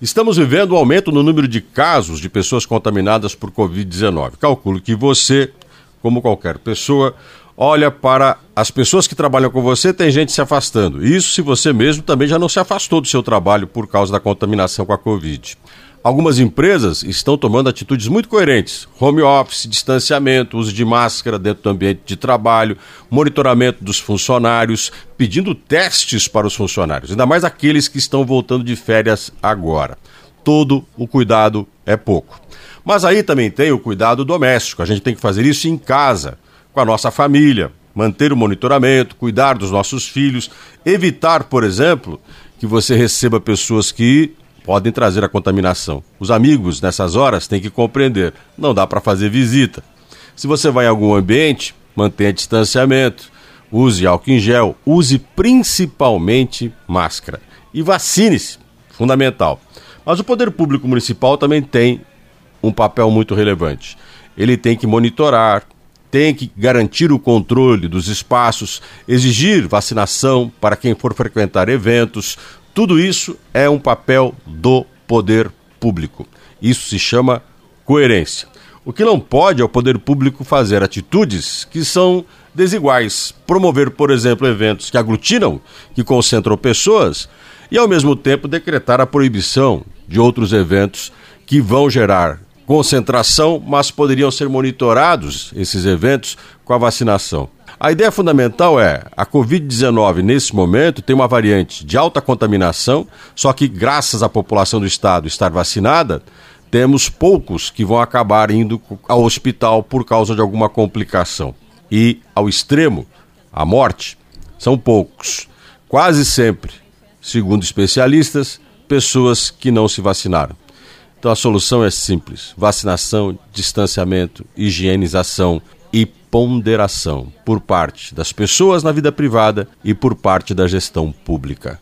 Estamos vivendo um aumento no número de casos de pessoas contaminadas por Covid-19. Calculo que você, como qualquer pessoa, olha para as pessoas que trabalham com você, tem gente se afastando. Isso se você mesmo também já não se afastou do seu trabalho por causa da contaminação com a Covid. Algumas empresas estão tomando atitudes muito coerentes: home office, distanciamento, uso de máscara dentro do ambiente de trabalho, monitoramento dos funcionários, pedindo testes para os funcionários, ainda mais aqueles que estão voltando de férias agora. Todo o cuidado é pouco. Mas aí também tem o cuidado doméstico, a gente tem que fazer isso em casa com a nossa família, manter o monitoramento, cuidar dos nossos filhos, evitar, por exemplo, que você receba pessoas que podem trazer a contaminação. Os amigos, nessas horas, têm que compreender: não dá para fazer visita. Se você vai em algum ambiente, mantenha distanciamento, use álcool em gel, use principalmente máscara. E vacine-se, fundamental. Mas o poder público municipal também tem um papel muito relevante. Ele tem que monitorar, tem que garantir o controle dos espaços, exigir vacinação para quem for frequentar eventos. Tudo isso é um papel do poder público. Isso se chama coerência. O que não pode é o poder público fazer atitudes que são desiguais. Promover, por exemplo, eventos que aglutinam, que concentram pessoas, e ao mesmo tempo decretar a proibição de outros eventos que vão gerar concentração, mas poderiam ser monitorados esses eventos com a vacinação. A ideia fundamental é: a Covid-19, nesse momento, tem uma variante de alta contaminação, só que, graças à população do estado estar vacinada, temos poucos que vão acabar indo ao hospital por causa de alguma complicação. E, ao extremo, a morte, são poucos. Quase sempre, segundo especialistas, pessoas que não se vacinaram. Então a solução é simples: vacinação, distanciamento, higienização e ponderação por parte das pessoas na vida privada e por parte da gestão pública.